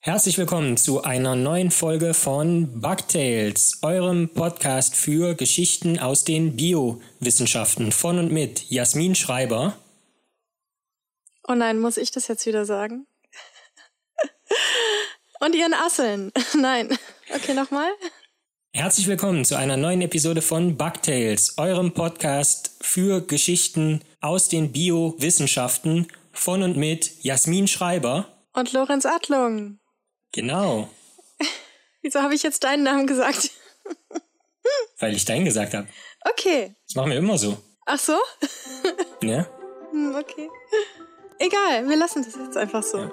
Herzlich willkommen zu einer neuen Folge von Bugtails, eurem Podcast für Geschichten aus den Biowissenschaften von und mit Jasmin Schreiber. Oh nein, muss ich das jetzt wieder sagen? und ihren Asseln. nein. Okay, nochmal. Herzlich willkommen zu einer neuen Episode von Bugtails, eurem Podcast für Geschichten aus den Biowissenschaften von und mit Jasmin Schreiber. Und Lorenz Adlung. Genau. Wieso habe ich jetzt deinen Namen gesagt? Weil ich deinen gesagt habe. Okay. Das machen wir immer so. Ach so? Ja? Hm, okay. Egal, wir lassen das jetzt einfach so. Ja.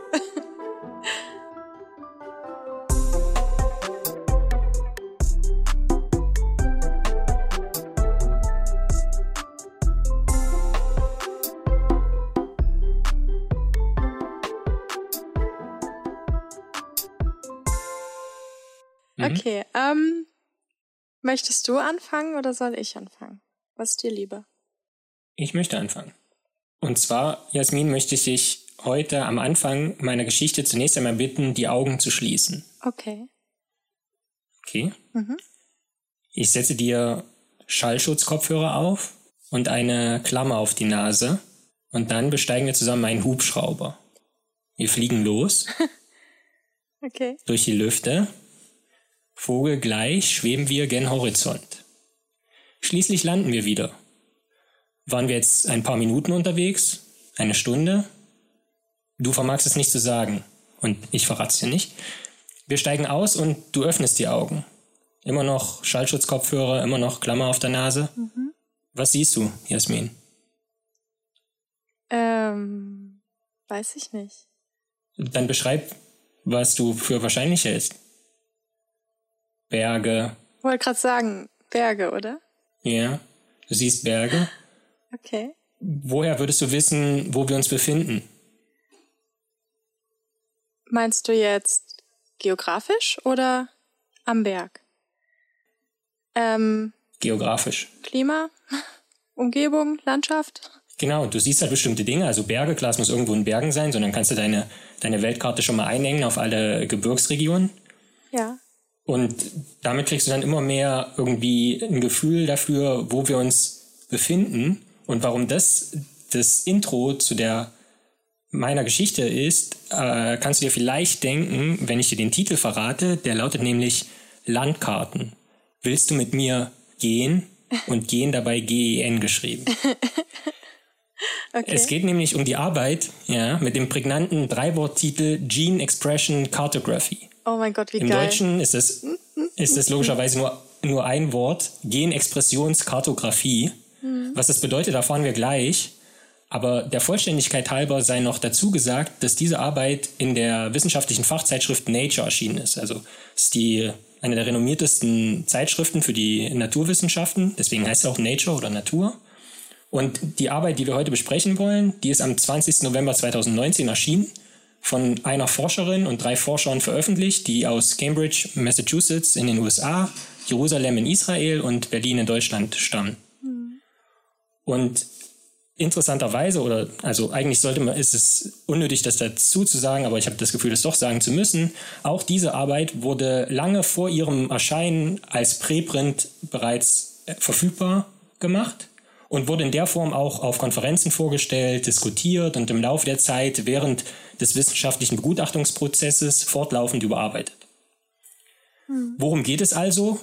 Okay, ähm, möchtest du anfangen oder soll ich anfangen? Was ist dir lieber? Ich möchte anfangen. Und zwar, Jasmin, möchte ich dich heute am Anfang meiner Geschichte zunächst einmal bitten, die Augen zu schließen. Okay. Okay? Mhm. Ich setze dir Schallschutzkopfhörer auf und eine Klammer auf die Nase. Und dann besteigen wir zusammen einen Hubschrauber. Wir fliegen los Okay. durch die Lüfte. Vogelgleich schweben wir gen Horizont. Schließlich landen wir wieder. Waren wir jetzt ein paar Minuten unterwegs? Eine Stunde? Du vermagst es nicht zu sagen. Und ich verrat's dir nicht. Wir steigen aus und du öffnest die Augen. Immer noch Schallschutzkopfhörer, immer noch Klammer auf der Nase. Mhm. Was siehst du, Jasmin? Ähm, weiß ich nicht. Dann beschreib, was du für wahrscheinlich hältst. Berge, Wollte gerade sagen, Berge, oder? ja. Du siehst Berge. Okay. Woher würdest du wissen, wo wir uns befinden? Meinst du jetzt geografisch oder am Berg? Ähm, Geografisch. Klima, Umgebung, Landschaft? Genau, du siehst halt bestimmte Dinge, also Berge, klar, es muss irgendwo in Bergen sein, sondern kannst du deine, deine Weltkarte schon mal einengen auf alle Gebirgsregionen. Ja. Und damit kriegst du dann immer mehr irgendwie ein Gefühl dafür, wo wir uns befinden und warum das das Intro zu der meiner Geschichte ist, äh, kannst du dir vielleicht denken, wenn ich dir den Titel verrate, der lautet nämlich Landkarten. Willst du mit mir gehen? Und gehen dabei G-E-N geschrieben. Okay. Es geht nämlich um die Arbeit, ja, mit dem prägnanten Dreiworttitel Gene Expression Cartography. Oh mein Gott, wie Im geil. Deutschen ist es, ist es logischerweise nur, nur ein Wort, Genexpressionskartografie. Was das bedeutet, erfahren wir gleich. Aber der Vollständigkeit halber sei noch dazu gesagt, dass diese Arbeit in der wissenschaftlichen Fachzeitschrift Nature erschienen ist. Also ist die, eine der renommiertesten Zeitschriften für die Naturwissenschaften. Deswegen heißt es auch Nature oder Natur. Und die Arbeit, die wir heute besprechen wollen, die ist am 20. November 2019 erschienen, von einer Forscherin und drei Forschern veröffentlicht, die aus Cambridge, Massachusetts in den USA, Jerusalem in Israel und Berlin in Deutschland stammen. Und interessanterweise, oder also eigentlich sollte man, ist es unnötig, das dazu zu sagen, aber ich habe das Gefühl, das doch sagen zu müssen. Auch diese Arbeit wurde lange vor ihrem Erscheinen als Preprint bereits äh, verfügbar gemacht und wurde in der Form auch auf Konferenzen vorgestellt, diskutiert und im Laufe der Zeit während des wissenschaftlichen Begutachtungsprozesses fortlaufend überarbeitet. Worum geht es also?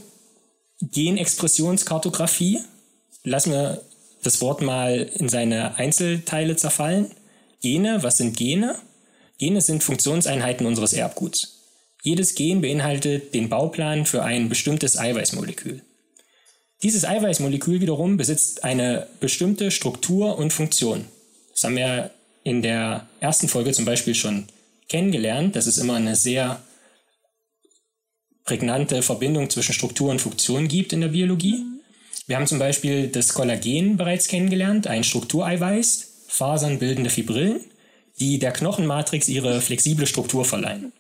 Genexpressionskartografie. Lassen wir das Wort mal in seine Einzelteile zerfallen. Gene, was sind Gene? Gene sind Funktionseinheiten unseres Erbguts. Jedes Gen beinhaltet den Bauplan für ein bestimmtes Eiweißmolekül. Dieses Eiweißmolekül wiederum besitzt eine bestimmte Struktur und Funktion. Das haben wir in der ersten Folge zum Beispiel schon kennengelernt. dass es immer eine sehr prägnante Verbindung zwischen Struktur und Funktion gibt in der Biologie. Wir haben zum Beispiel das Kollagen bereits kennengelernt, ein Struktureiweiß, fasernbildende Fibrillen, die der Knochenmatrix ihre flexible Struktur verleihen.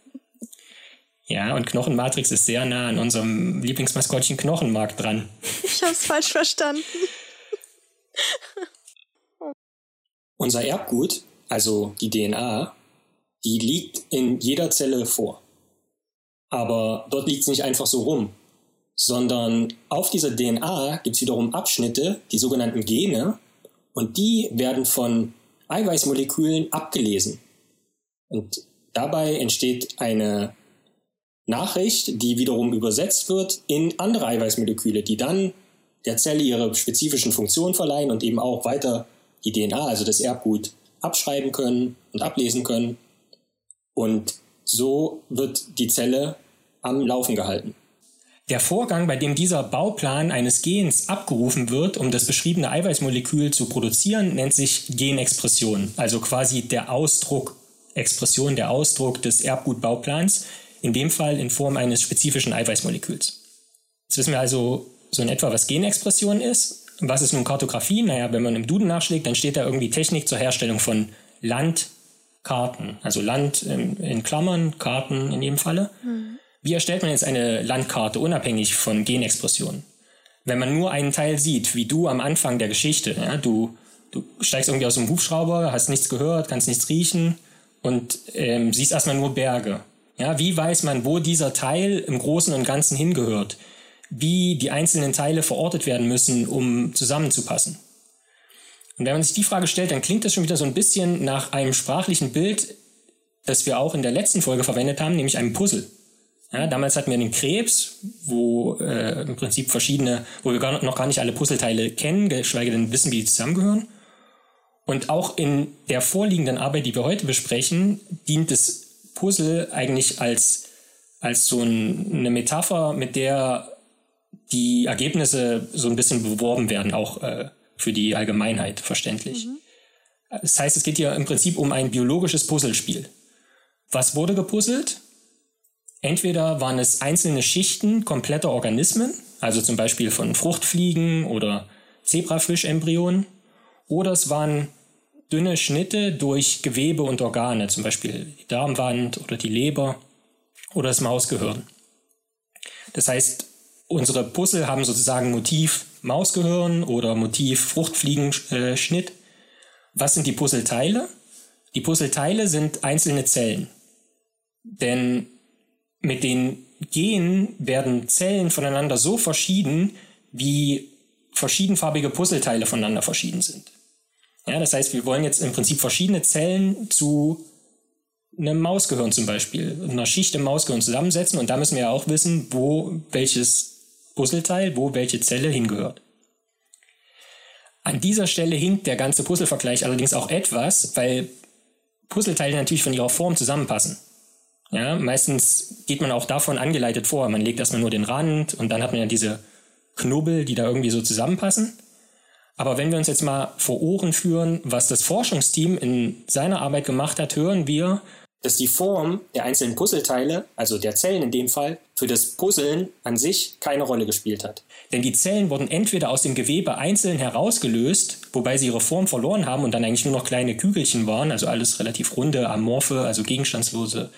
Ja, und Knochenmatrix ist sehr nah an unserem Lieblingsmaskottchen Knochenmark dran. Ich hab's falsch verstanden. Unser Erbgut, also die DNA, die liegt in jeder Zelle vor. Aber dort liegt es nicht einfach so rum, sondern auf dieser DNA gibt es wiederum Abschnitte, die sogenannten Gene, und die werden von Eiweißmolekülen abgelesen. Und dabei entsteht eine Nachricht, die wiederum übersetzt wird in andere Eiweißmoleküle, die dann der Zelle ihre spezifischen Funktionen verleihen und eben auch weiter die DNA, also das Erbgut, abschreiben können und ablesen können. Und so wird die Zelle am Laufen gehalten. Der Vorgang, bei dem dieser Bauplan eines Gens abgerufen wird, um das beschriebene Eiweißmolekül zu produzieren, nennt sich Genexpression, also quasi der Ausdruck, Expression, der Ausdruck des Erbgutbauplans, in dem Fall in Form eines spezifischen Eiweißmoleküls. Jetzt wissen wir also so in etwa, was Genexpression ist. Was ist nun Kartografie? Naja, wenn man im Duden nachschlägt, dann steht da irgendwie Technik zur Herstellung von Landkarten. Also Land in, in Klammern, Karten in jedem Falle. Mhm. Wie erstellt man jetzt eine Landkarte unabhängig von Genexpressionen? Wenn man nur einen Teil sieht, wie du am Anfang der Geschichte, ja, du, du steigst irgendwie aus dem Hubschrauber, hast nichts gehört, kannst nichts riechen und ähm, siehst erstmal nur Berge. Ja, wie weiß man, wo dieser Teil im Großen und Ganzen hingehört? Wie die einzelnen Teile verortet werden müssen, um zusammenzupassen? Und wenn man sich die Frage stellt, dann klingt das schon wieder so ein bisschen nach einem sprachlichen Bild, das wir auch in der letzten Folge verwendet haben, nämlich einem Puzzle. Ja, damals hatten wir den Krebs, wo äh, im Prinzip verschiedene, wo wir gar, noch gar nicht alle Puzzleteile kennen, geschweige denn wissen, wie die zusammengehören. Und auch in der vorliegenden Arbeit, die wir heute besprechen, dient das Puzzle eigentlich als, als so ein, eine Metapher, mit der die Ergebnisse so ein bisschen beworben werden, auch äh, für die Allgemeinheit verständlich. Mhm. Das heißt, es geht hier im Prinzip um ein biologisches Puzzlespiel. Was wurde gepuzzelt? Entweder waren es einzelne Schichten kompletter Organismen, also zum Beispiel von Fruchtfliegen oder Zebrafischembryonen, oder es waren dünne Schnitte durch Gewebe und Organe, zum Beispiel die Darmwand oder die Leber oder das Mausgehirn. Das heißt, unsere Puzzle haben sozusagen Motiv Mausgehirn oder Motiv Fruchtfliegenschnitt. Was sind die Puzzleteile? Die Puzzleteile sind einzelne Zellen. Denn mit den Genen werden Zellen voneinander so verschieden, wie verschiedenfarbige Puzzleteile voneinander verschieden sind. Ja, das heißt, wir wollen jetzt im Prinzip verschiedene Zellen zu einem Mausgehirn zum Beispiel, einer Schicht im Mausgehirn zusammensetzen und da müssen wir ja auch wissen, wo welches Puzzleteil, wo welche Zelle hingehört. An dieser Stelle hinkt der ganze Puzzlevergleich allerdings auch etwas, weil Puzzleteile natürlich von ihrer Form zusammenpassen. Ja, meistens geht man auch davon angeleitet vor. Man legt erstmal nur den Rand und dann hat man ja diese Knubbel, die da irgendwie so zusammenpassen. Aber wenn wir uns jetzt mal vor Ohren führen, was das Forschungsteam in seiner Arbeit gemacht hat, hören wir, dass die Form der einzelnen Puzzleteile, also der Zellen in dem Fall, für das Puzzeln an sich keine Rolle gespielt hat. Denn die Zellen wurden entweder aus dem Gewebe einzeln herausgelöst, wobei sie ihre Form verloren haben und dann eigentlich nur noch kleine Kügelchen waren, also alles relativ runde, amorphe, also gegenstandslose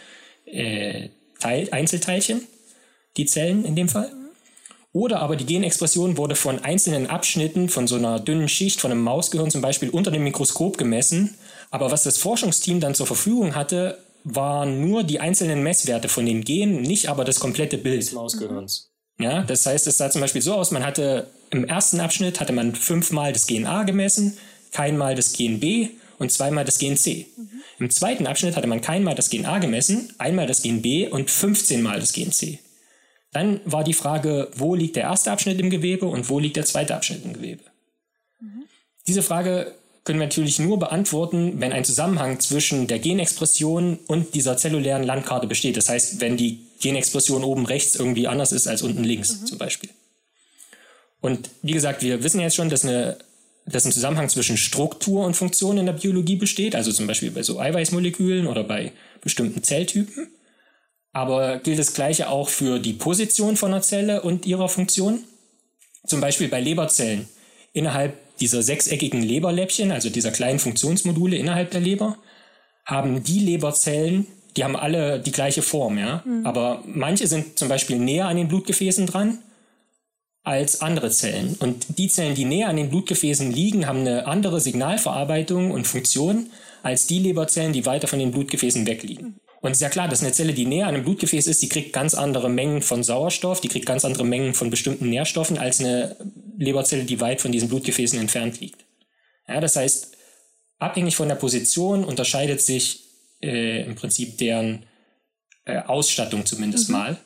äh, Teil, Einzelteilchen, die Zellen in dem Fall. Oder aber die Genexpression wurde von einzelnen Abschnitten von so einer dünnen Schicht von einem Mausgehirn zum Beispiel unter dem Mikroskop gemessen. Aber was das Forschungsteam dann zur Verfügung hatte, waren nur die einzelnen Messwerte von den Genen, nicht aber das komplette Bild. Des Mausgehirns. Ja, das heißt, es sah zum Beispiel so aus, man hatte im ersten Abschnitt hatte man fünfmal das Gen A gemessen, keinmal das Gen B und zweimal das Gen C. Mhm. Im zweiten Abschnitt hatte man keinmal das Gen A gemessen, einmal das Gen B und 15 mal das Gen C. Dann war die Frage, wo liegt der erste Abschnitt im Gewebe und wo liegt der zweite Abschnitt im Gewebe? Mhm. Diese Frage können wir natürlich nur beantworten, wenn ein Zusammenhang zwischen der Genexpression und dieser zellulären Landkarte besteht. Das heißt, wenn die Genexpression oben rechts irgendwie anders ist als unten links mhm. zum Beispiel. Und wie gesagt, wir wissen jetzt schon, dass eine dass ein Zusammenhang zwischen Struktur und Funktion in der Biologie besteht, also zum Beispiel bei so Eiweißmolekülen oder bei bestimmten Zelltypen. Aber gilt das Gleiche auch für die Position von einer Zelle und ihrer Funktion? Zum Beispiel bei Leberzellen. Innerhalb dieser sechseckigen Leberläppchen, also dieser kleinen Funktionsmodule innerhalb der Leber, haben die Leberzellen, die haben alle die gleiche Form, ja. Mhm. Aber manche sind zum Beispiel näher an den Blutgefäßen dran als andere Zellen. Und die Zellen, die näher an den Blutgefäßen liegen, haben eine andere Signalverarbeitung und Funktion als die Leberzellen, die weiter von den Blutgefäßen wegliegen. Und es ist ja klar, dass eine Zelle, die näher an einem Blutgefäß ist, die kriegt ganz andere Mengen von Sauerstoff, die kriegt ganz andere Mengen von bestimmten Nährstoffen als eine Leberzelle, die weit von diesen Blutgefäßen entfernt liegt. Ja, das heißt, abhängig von der Position unterscheidet sich äh, im Prinzip deren äh, Ausstattung zumindest mhm. mal.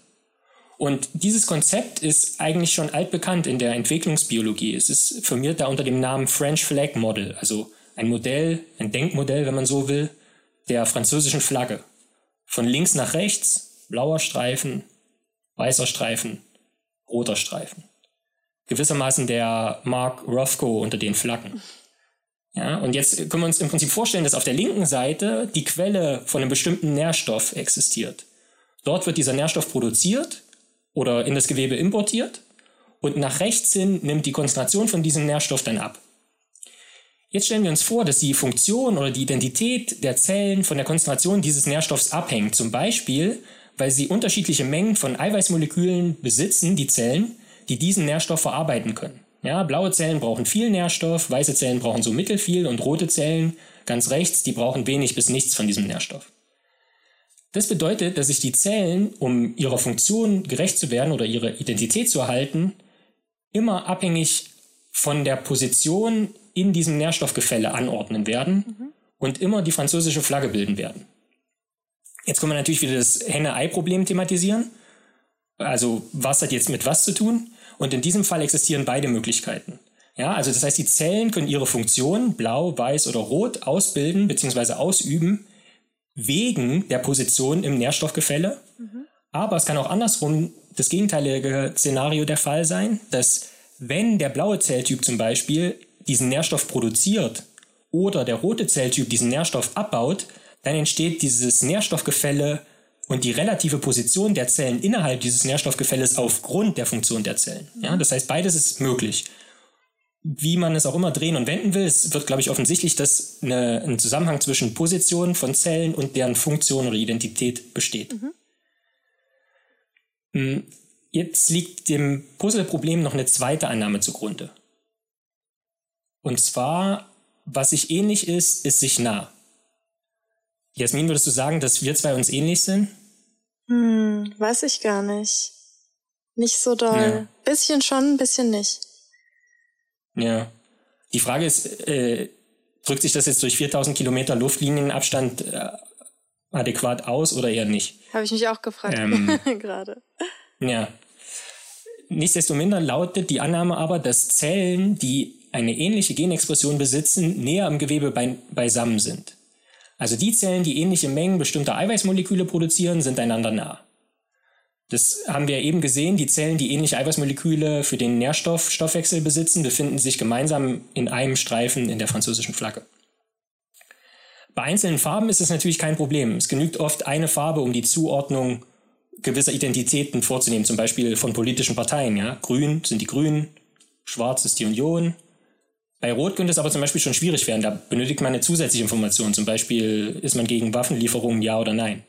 Und dieses Konzept ist eigentlich schon altbekannt in der Entwicklungsbiologie. Es ist firmiert da unter dem Namen French Flag Model, also ein Modell, ein Denkmodell, wenn man so will, der französischen Flagge. Von links nach rechts, blauer Streifen, weißer Streifen, roter Streifen. Gewissermaßen der Mark Rothko unter den Flaggen. Ja, und jetzt können wir uns im Prinzip vorstellen, dass auf der linken Seite die Quelle von einem bestimmten Nährstoff existiert. Dort wird dieser Nährstoff produziert oder in das Gewebe importiert und nach rechts hin nimmt die Konzentration von diesem Nährstoff dann ab. Jetzt stellen wir uns vor, dass die Funktion oder die Identität der Zellen von der Konzentration dieses Nährstoffs abhängt. Zum Beispiel, weil sie unterschiedliche Mengen von Eiweißmolekülen besitzen, die Zellen, die diesen Nährstoff verarbeiten können. Ja, blaue Zellen brauchen viel Nährstoff, weiße Zellen brauchen so mittelfiel und rote Zellen, ganz rechts, die brauchen wenig bis nichts von diesem Nährstoff. Das bedeutet, dass sich die Zellen, um ihrer Funktion gerecht zu werden oder ihre Identität zu erhalten, immer abhängig von der Position in diesem Nährstoffgefälle anordnen werden mhm. und immer die französische Flagge bilden werden. Jetzt können wir natürlich wieder das Henne-Ei-Problem thematisieren. Also was hat jetzt mit was zu tun? Und in diesem Fall existieren beide Möglichkeiten. Ja, also das heißt, die Zellen können ihre Funktion, blau, weiß oder rot, ausbilden bzw. ausüben wegen der Position im Nährstoffgefälle. Mhm. Aber es kann auch andersrum das gegenteilige Szenario der Fall sein, dass wenn der blaue Zelltyp zum Beispiel diesen Nährstoff produziert oder der rote Zelltyp diesen Nährstoff abbaut, dann entsteht dieses Nährstoffgefälle und die relative Position der Zellen innerhalb dieses Nährstoffgefälles aufgrund der Funktion der Zellen. Ja, das heißt, beides ist möglich. Wie man es auch immer drehen und wenden will, es wird, glaube ich, offensichtlich, dass eine, ein Zusammenhang zwischen Position von Zellen und deren Funktion oder Identität besteht. Mhm. Hm, jetzt liegt dem Puzzleproblem noch eine zweite Annahme zugrunde. Und zwar, was sich ähnlich ist, ist sich nah. Jasmin, würdest du sagen, dass wir zwei uns ähnlich sind? Hm, weiß ich gar nicht. Nicht so doll. Ja. Bisschen schon, bisschen nicht. Ja. Die Frage ist, äh, drückt sich das jetzt durch 4000 Kilometer Luftlinienabstand äh, adäquat aus oder eher nicht? Habe ich mich auch gefragt ähm, gerade. Ja. Nichtsdestominder lautet die Annahme aber, dass Zellen, die eine ähnliche Genexpression besitzen, näher am Gewebe beisammen sind. Also die Zellen, die ähnliche Mengen bestimmter Eiweißmoleküle produzieren, sind einander nah. Das haben wir eben gesehen. Die Zellen, die ähnliche Eiweißmoleküle für den Nährstoffstoffwechsel besitzen, befinden sich gemeinsam in einem Streifen in der französischen Flagge. Bei einzelnen Farben ist es natürlich kein Problem. Es genügt oft eine Farbe, um die Zuordnung gewisser Identitäten vorzunehmen, zum Beispiel von politischen Parteien. Ja? Grün sind die Grünen, schwarz ist die Union, bei Rot könnte es aber zum Beispiel schon schwierig werden. Da benötigt man eine zusätzliche Information. Zum Beispiel, ist man gegen Waffenlieferungen, ja oder nein.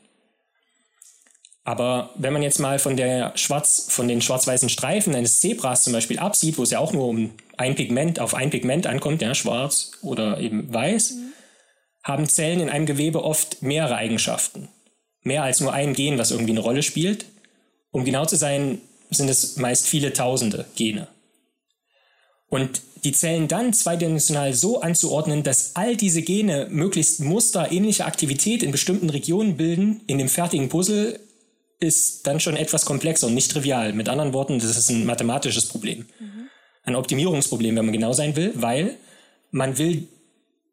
Aber wenn man jetzt mal von, der Schwarz, von den schwarz-weißen Streifen eines Zebras zum Beispiel absieht, wo es ja auch nur um ein Pigment auf ein Pigment ankommt, ja, schwarz oder eben weiß, mhm. haben Zellen in einem Gewebe oft mehrere Eigenschaften. Mehr als nur ein Gen, was irgendwie eine Rolle spielt. Um genau zu sein, sind es meist viele tausende Gene. Und die Zellen dann zweidimensional so anzuordnen, dass all diese Gene möglichst musterähnliche Aktivität in bestimmten Regionen bilden, in dem fertigen Puzzle, ist dann schon etwas komplexer und nicht trivial. Mit anderen Worten, das ist ein mathematisches Problem. Mhm. Ein Optimierungsproblem, wenn man genau sein will, weil man will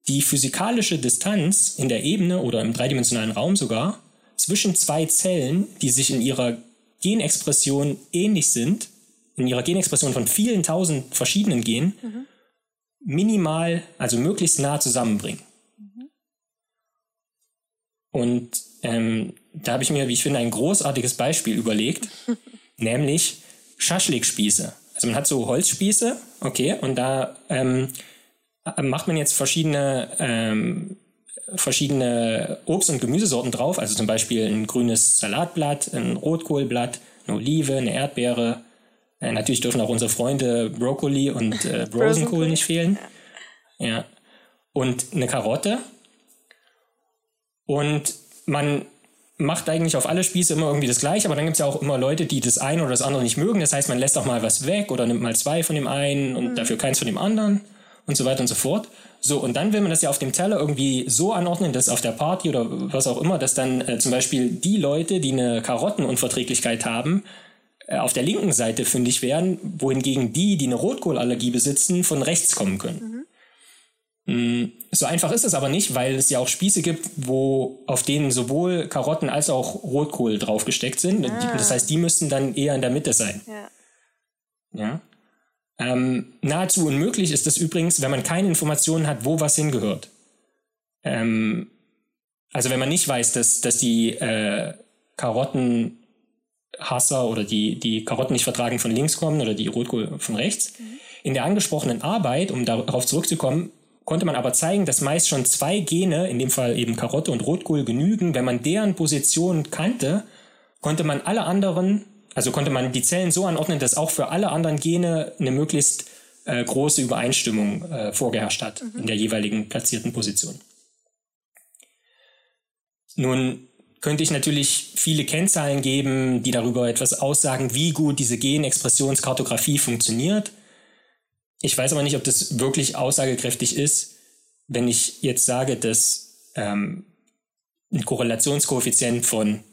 die physikalische Distanz in der Ebene oder im dreidimensionalen Raum sogar zwischen zwei Zellen, die sich in ihrer Genexpression ähnlich sind, in ihrer Genexpression von vielen tausend verschiedenen Genen mhm. minimal, also möglichst nah zusammenbringen. Mhm. Und ähm, da habe ich mir, wie ich finde, ein großartiges Beispiel überlegt, nämlich Schaschlikspieße. Also man hat so Holzspieße, okay, und da ähm, macht man jetzt verschiedene, ähm, verschiedene Obst- und Gemüsesorten drauf, also zum Beispiel ein grünes Salatblatt, ein Rotkohlblatt, eine Olive, eine Erdbeere, äh, natürlich dürfen auch unsere Freunde Brokkoli und äh, Rosenkohl nicht fehlen. Ja. Und eine Karotte. Und man macht eigentlich auf alle Spieße immer irgendwie das Gleiche, aber dann gibt es ja auch immer Leute, die das eine oder das andere nicht mögen. Das heißt, man lässt auch mal was weg oder nimmt mal zwei von dem einen und mhm. dafür keins von dem anderen und so weiter und so fort. So, und dann will man das ja auf dem Teller irgendwie so anordnen, dass auf der Party oder was auch immer, dass dann äh, zum Beispiel die Leute, die eine Karottenunverträglichkeit haben, auf der linken Seite fündig werden, wohingegen die, die eine Rotkohlallergie besitzen, von rechts kommen können. Mhm. Mm, so einfach ist es aber nicht, weil es ja auch Spieße gibt, wo auf denen sowohl Karotten als auch Rotkohl draufgesteckt sind. Ah. Das heißt, die müssten dann eher in der Mitte sein. Ja. ja? Ähm, nahezu unmöglich ist das übrigens, wenn man keine Informationen hat, wo was hingehört. Ähm, also wenn man nicht weiß, dass, dass die äh, Karottenhasser oder die, die Karotten nicht vertragen von links kommen oder die Rotkohl von rechts. Mhm. In der angesprochenen Arbeit, um darauf zurückzukommen, konnte man aber zeigen, dass meist schon zwei Gene, in dem Fall eben Karotte und Rotkohl, genügen. Wenn man deren Position kannte, konnte man alle anderen, also konnte man die Zellen so anordnen, dass auch für alle anderen Gene eine möglichst äh, große Übereinstimmung äh, vorgeherrscht hat mhm. in der jeweiligen platzierten Position. Nun könnte ich natürlich viele Kennzahlen geben, die darüber etwas aussagen, wie gut diese Genexpressionskartografie funktioniert. Ich weiß aber nicht, ob das wirklich aussagekräftig ist, wenn ich jetzt sage, dass ähm, ein Korrelationskoeffizient von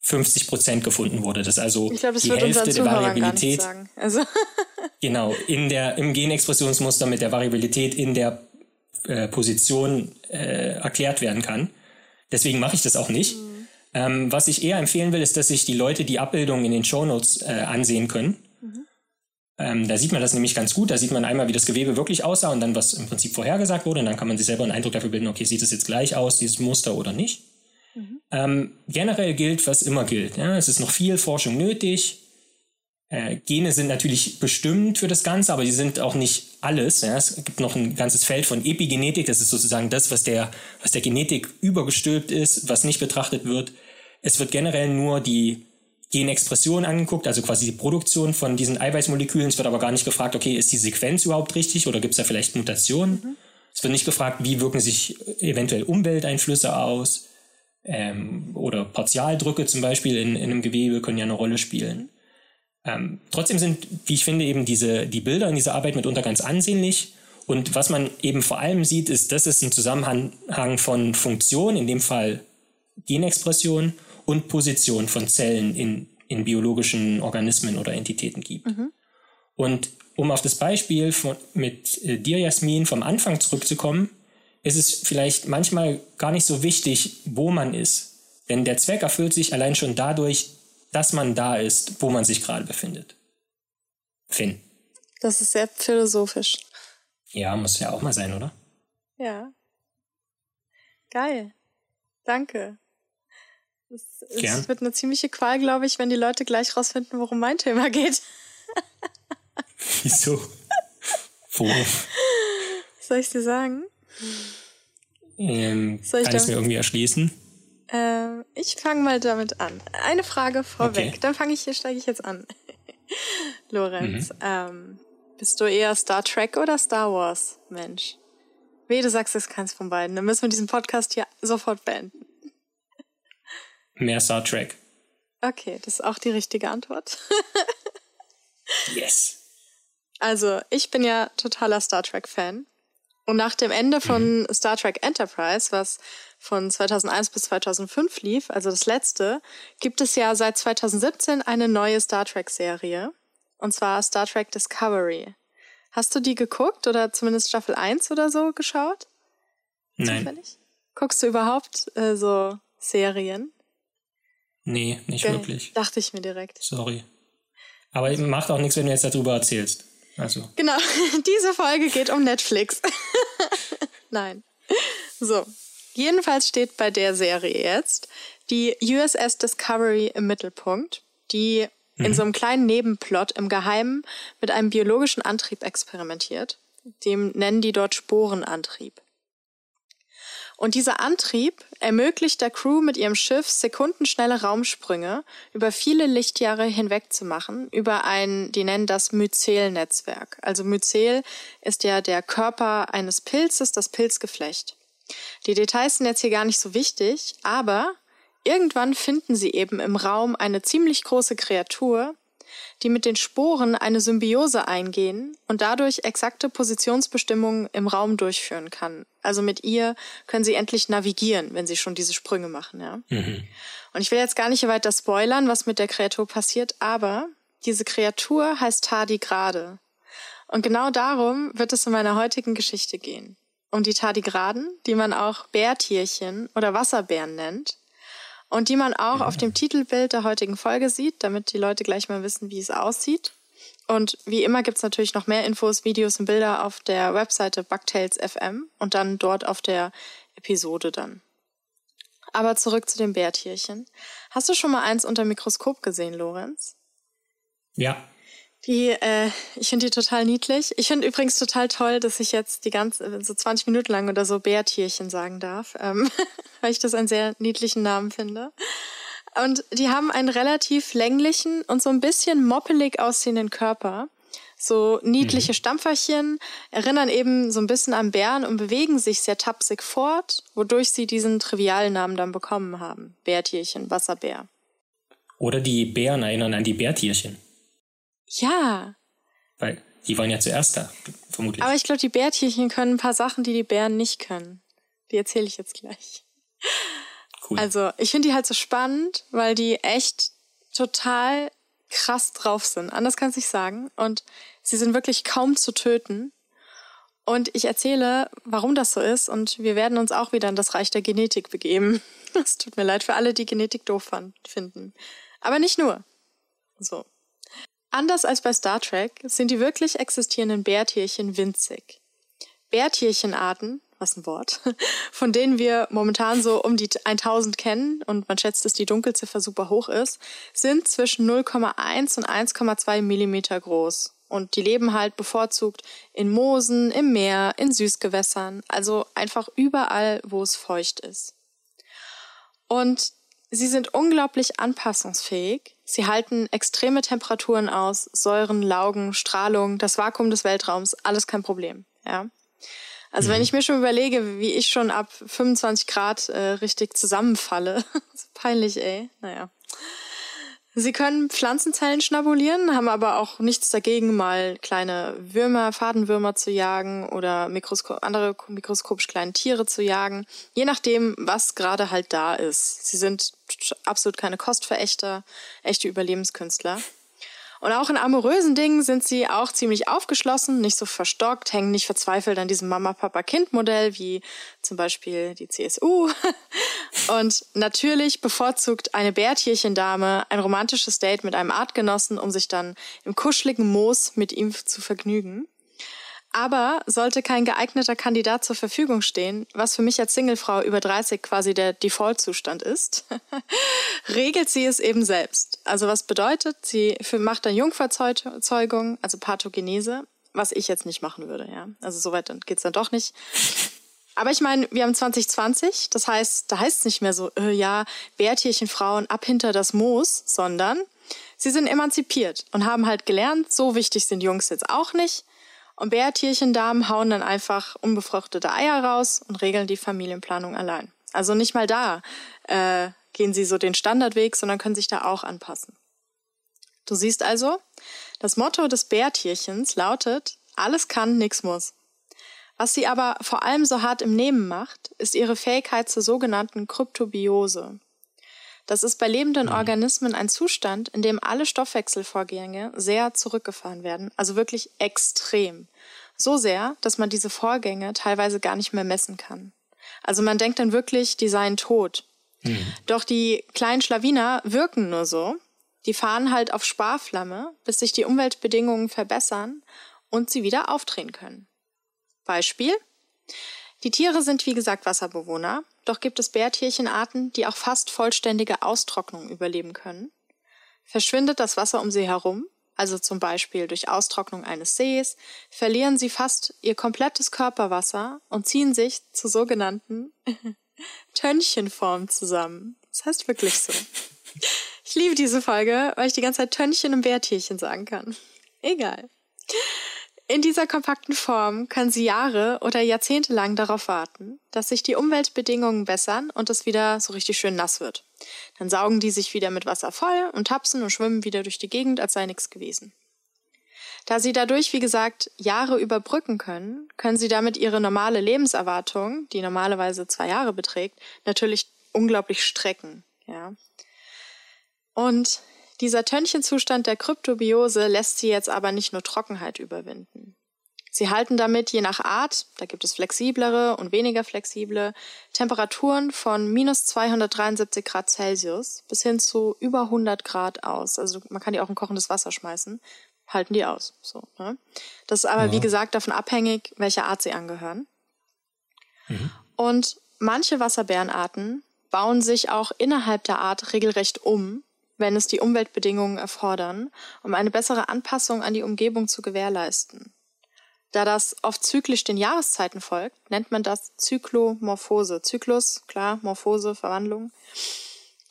50 Prozent gefunden wurde. Das also glaub, das die Hälfte der Variabilität. Also genau, in der, im Genexpressionsmuster mit der Variabilität in der äh, Position äh, erklärt werden kann. Deswegen mache ich das auch nicht. Mhm. Ähm, was ich eher empfehlen will, ist, dass sich die Leute die Abbildung in den Shownotes äh, ansehen können ähm, da sieht man das nämlich ganz gut. Da sieht man einmal, wie das Gewebe wirklich aussah und dann, was im Prinzip vorhergesagt wurde. Und dann kann man sich selber einen Eindruck dafür bilden, okay, sieht das jetzt gleich aus, dieses Muster oder nicht. Mhm. Ähm, generell gilt, was immer gilt. Ja? Es ist noch viel Forschung nötig. Äh, Gene sind natürlich bestimmt für das Ganze, aber die sind auch nicht alles. Ja? Es gibt noch ein ganzes Feld von Epigenetik. Das ist sozusagen das, was der, was der Genetik übergestülpt ist, was nicht betrachtet wird. Es wird generell nur die Genexpression angeguckt, also quasi die Produktion von diesen Eiweißmolekülen. Es wird aber gar nicht gefragt, okay, ist die Sequenz überhaupt richtig oder gibt es da vielleicht Mutationen? Mhm. Es wird nicht gefragt, wie wirken sich eventuell Umwelteinflüsse aus ähm, oder Partialdrücke zum Beispiel in, in einem Gewebe können ja eine Rolle spielen. Ähm, trotzdem sind, wie ich finde, eben diese, die Bilder in dieser Arbeit mitunter ganz ansehnlich. Und was man eben vor allem sieht, ist, dass es einen Zusammenhang von Funktion, in dem Fall Genexpression, und Position von Zellen in, in biologischen Organismen oder Entitäten gibt. Mhm. Und um auf das Beispiel von, mit äh, dir, Jasmin, vom Anfang zurückzukommen, ist es vielleicht manchmal gar nicht so wichtig, wo man ist. Denn der Zweck erfüllt sich allein schon dadurch, dass man da ist, wo man sich gerade befindet. Finn. Das ist sehr philosophisch. Ja, muss ja auch mal sein, oder? Ja. Geil. Danke. Es, es wird eine ziemliche Qual, glaube ich, wenn die Leute gleich rausfinden, worum mein Thema geht. Wieso? Wo? Soll ich dir sagen? Ähm, Soll ich kann ich es mir irgendwie erschließen? Äh, ich fange mal damit an. Eine Frage vorweg. Okay. Dann fange ich hier, steige ich jetzt an. Lorenz, mhm. ähm, bist du eher Star Trek oder Star Wars Mensch? Weh, du sagst jetzt keins von beiden. Dann müssen wir diesen Podcast hier sofort beenden mehr Star Trek. Okay, das ist auch die richtige Antwort. yes. Also, ich bin ja totaler Star Trek-Fan. Und nach dem Ende von mhm. Star Trek Enterprise, was von 2001 bis 2005 lief, also das letzte, gibt es ja seit 2017 eine neue Star Trek-Serie. Und zwar Star Trek Discovery. Hast du die geguckt oder zumindest Staffel 1 oder so geschaut? Nein. Zufällig? Guckst du überhaupt äh, so Serien? Nee, nicht Geil. wirklich. Dachte ich mir direkt. Sorry. Aber macht auch nichts, wenn du jetzt darüber erzählst. Also. Genau, diese Folge geht um Netflix. Nein. So, jedenfalls steht bei der Serie jetzt die USS Discovery im Mittelpunkt, die mhm. in so einem kleinen Nebenplot im Geheimen mit einem biologischen Antrieb experimentiert. Dem nennen die dort Sporenantrieb. Und dieser Antrieb ermöglicht der Crew mit ihrem Schiff sekundenschnelle Raumsprünge über viele Lichtjahre hinweg zu machen, über ein, die nennen das Myzel-Netzwerk. Also Myzel ist ja der Körper eines Pilzes, das Pilzgeflecht. Die Details sind jetzt hier gar nicht so wichtig, aber Irgendwann finden sie eben im Raum eine ziemlich große Kreatur, die mit den Sporen eine Symbiose eingehen und dadurch exakte Positionsbestimmungen im Raum durchführen kann. Also mit ihr können sie endlich navigieren, wenn sie schon diese Sprünge machen, ja. Mhm. Und ich will jetzt gar nicht weiter spoilern, was mit der Kreatur passiert, aber diese Kreatur heißt Tardigrade. Und genau darum wird es in meiner heutigen Geschichte gehen. Um die Tardigraden, die man auch Bärtierchen oder Wasserbären nennt und die man auch auf dem Titelbild der heutigen Folge sieht, damit die Leute gleich mal wissen, wie es aussieht. Und wie immer gibt's natürlich noch mehr Infos, Videos und Bilder auf der Webseite Bugtails FM und dann dort auf der Episode dann. Aber zurück zu den Bärtierchen. Hast du schon mal eins unter Mikroskop gesehen, Lorenz? Ja. Die, äh, ich finde die total niedlich. Ich finde übrigens total toll, dass ich jetzt die ganze, so 20 Minuten lang oder so Bärtierchen sagen darf, ähm, weil ich das einen sehr niedlichen Namen finde. Und die haben einen relativ länglichen und so ein bisschen moppelig aussehenden Körper. So niedliche mhm. Stampferchen erinnern eben so ein bisschen an Bären und bewegen sich sehr tapsig fort, wodurch sie diesen trivialen Namen dann bekommen haben. Bärtierchen, Wasserbär. Oder die Bären erinnern an die Bärtierchen. Ja. Weil die waren ja zuerst da, vermutlich. Aber ich glaube, die Bärtierchen können ein paar Sachen, die die Bären nicht können. Die erzähle ich jetzt gleich. Cool. Also, ich finde die halt so spannend, weil die echt total krass drauf sind. Anders kann ich nicht sagen. Und sie sind wirklich kaum zu töten. Und ich erzähle, warum das so ist. Und wir werden uns auch wieder in das Reich der Genetik begeben. Es tut mir leid für alle, die Genetik doof finden. Aber nicht nur. So. Anders als bei Star Trek sind die wirklich existierenden Bärtierchen winzig. Bärtierchenarten, was ein Wort, von denen wir momentan so um die 1000 kennen und man schätzt, dass die Dunkelziffer super hoch ist, sind zwischen 0,1 und 1,2 Millimeter groß. Und die leben halt bevorzugt in Moosen, im Meer, in Süßgewässern, also einfach überall, wo es feucht ist. Und sie sind unglaublich anpassungsfähig Sie halten extreme Temperaturen aus, Säuren, Laugen, Strahlung, das Vakuum des Weltraums, alles kein Problem. Ja. Also mhm. wenn ich mir schon überlege, wie ich schon ab 25 Grad äh, richtig zusammenfalle, peinlich, ey. Naja. Sie können Pflanzenzellen schnabulieren, haben aber auch nichts dagegen, mal kleine Würmer, Fadenwürmer zu jagen oder Mikrosko andere mikroskopisch kleine Tiere zu jagen, je nachdem, was gerade halt da ist. Sie sind absolut keine Kostverächter, echte Überlebenskünstler. Und auch in amorösen Dingen sind sie auch ziemlich aufgeschlossen, nicht so verstockt, hängen nicht verzweifelt an diesem Mama-Papa-Kind-Modell wie zum Beispiel die CSU. Und natürlich bevorzugt eine Bärtierchendame ein romantisches Date mit einem Artgenossen, um sich dann im kuscheligen Moos mit ihm zu vergnügen. Aber sollte kein geeigneter Kandidat zur Verfügung stehen, was für mich als Singlefrau über 30 quasi der Default-Zustand ist, regelt sie es eben selbst. Also was bedeutet, sie macht dann Jungverzeugung, also Pathogenese, was ich jetzt nicht machen würde, ja. Also soweit dann geht's dann doch nicht. Aber ich meine, wir haben 2020, das heißt, da heißt es nicht mehr so, äh, ja, Bärtierchenfrauen ab hinter das Moos, sondern sie sind emanzipiert und haben halt gelernt, so wichtig sind Jungs jetzt auch nicht und Bärtierchendamen hauen dann einfach unbefruchtete Eier raus und regeln die Familienplanung allein. Also nicht mal da äh, gehen sie so den Standardweg, sondern können sich da auch anpassen. Du siehst also, das Motto des Bärtierchens lautet, alles kann, nix muss. Was sie aber vor allem so hart im Nehmen macht, ist ihre Fähigkeit zur sogenannten Kryptobiose. Das ist bei lebenden mhm. Organismen ein Zustand, in dem alle Stoffwechselvorgänge sehr zurückgefahren werden, also wirklich extrem. So sehr, dass man diese Vorgänge teilweise gar nicht mehr messen kann. Also man denkt dann wirklich, die seien tot. Mhm. Doch die kleinen Schlawiner wirken nur so. Die fahren halt auf Sparflamme, bis sich die Umweltbedingungen verbessern und sie wieder aufdrehen können. Beispiel. Die Tiere sind wie gesagt Wasserbewohner, doch gibt es Bärtierchenarten, die auch fast vollständige Austrocknung überleben können. Verschwindet das Wasser um sie herum, also zum Beispiel durch Austrocknung eines Sees, verlieren sie fast ihr komplettes Körperwasser und ziehen sich zur sogenannten Tönchenform zusammen. Das heißt wirklich so. Ich liebe diese Folge, weil ich die ganze Zeit Tönnchen und Bärtierchen sagen kann. Egal. In dieser kompakten Form können sie Jahre oder Jahrzehnte lang darauf warten, dass sich die Umweltbedingungen bessern und es wieder so richtig schön nass wird. Dann saugen die sich wieder mit Wasser voll und tapsen und schwimmen wieder durch die Gegend, als sei nichts gewesen. Da sie dadurch, wie gesagt, Jahre überbrücken können, können sie damit ihre normale Lebenserwartung, die normalerweise zwei Jahre beträgt, natürlich unglaublich strecken. Ja. Und dieser Tönchenzustand der Kryptobiose lässt sie jetzt aber nicht nur Trockenheit überwinden. Sie halten damit je nach Art, da gibt es flexiblere und weniger flexible, Temperaturen von minus 273 Grad Celsius bis hin zu über 100 Grad aus. Also man kann die auch in kochendes Wasser schmeißen, halten die aus. So, ne? Das ist aber, ja. wie gesagt, davon abhängig, welcher Art sie angehören. Mhm. Und manche Wasserbärenarten bauen sich auch innerhalb der Art regelrecht um, wenn es die Umweltbedingungen erfordern, um eine bessere Anpassung an die Umgebung zu gewährleisten. Da das oft zyklisch den Jahreszeiten folgt, nennt man das Zyklomorphose. Zyklus, klar, Morphose, Verwandlung.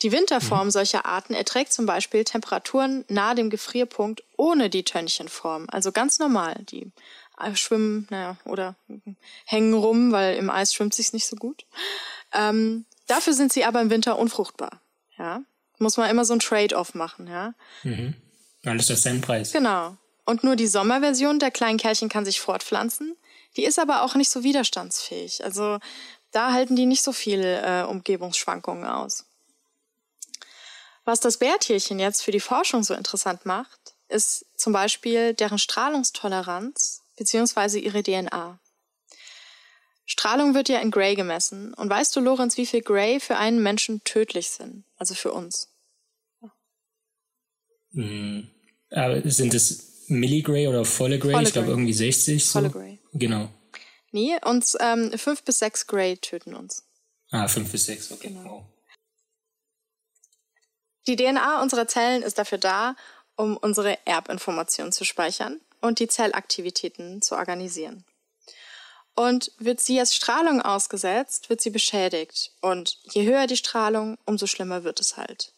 Die Winterform mhm. solcher Arten erträgt zum Beispiel Temperaturen nahe dem Gefrierpunkt ohne die Tönchenform, also ganz normal. Die schwimmen, naja, oder hängen rum, weil im Eis schwimmt sich's nicht so gut. Ähm, dafür sind sie aber im Winter unfruchtbar. Ja, muss man immer so ein Trade-off machen, ja. Mhm. Alles auf seinen Preis. Genau. Und nur die Sommerversion der kleinen Kerlchen kann sich fortpflanzen. Die ist aber auch nicht so widerstandsfähig. Also da halten die nicht so viel äh, Umgebungsschwankungen aus. Was das Bärtierchen jetzt für die Forschung so interessant macht, ist zum Beispiel deren Strahlungstoleranz bzw. ihre DNA. Strahlung wird ja in Gray gemessen. Und weißt du, Lorenz, wie viel Gray für einen Menschen tödlich sind? Also für uns? Hm. Aber sind es Milligray oder volle Gray? Volle ich glaube irgendwie 60. So. Volle Gray. Genau. Nee, uns ähm, 5 bis 6 Gray töten uns. Ah, 5 bis 6, okay. Genau. Oh. Die DNA unserer Zellen ist dafür da, um unsere Erbinformationen zu speichern und die Zellaktivitäten zu organisieren. Und wird sie als Strahlung ausgesetzt, wird sie beschädigt. Und je höher die Strahlung, umso schlimmer wird es halt.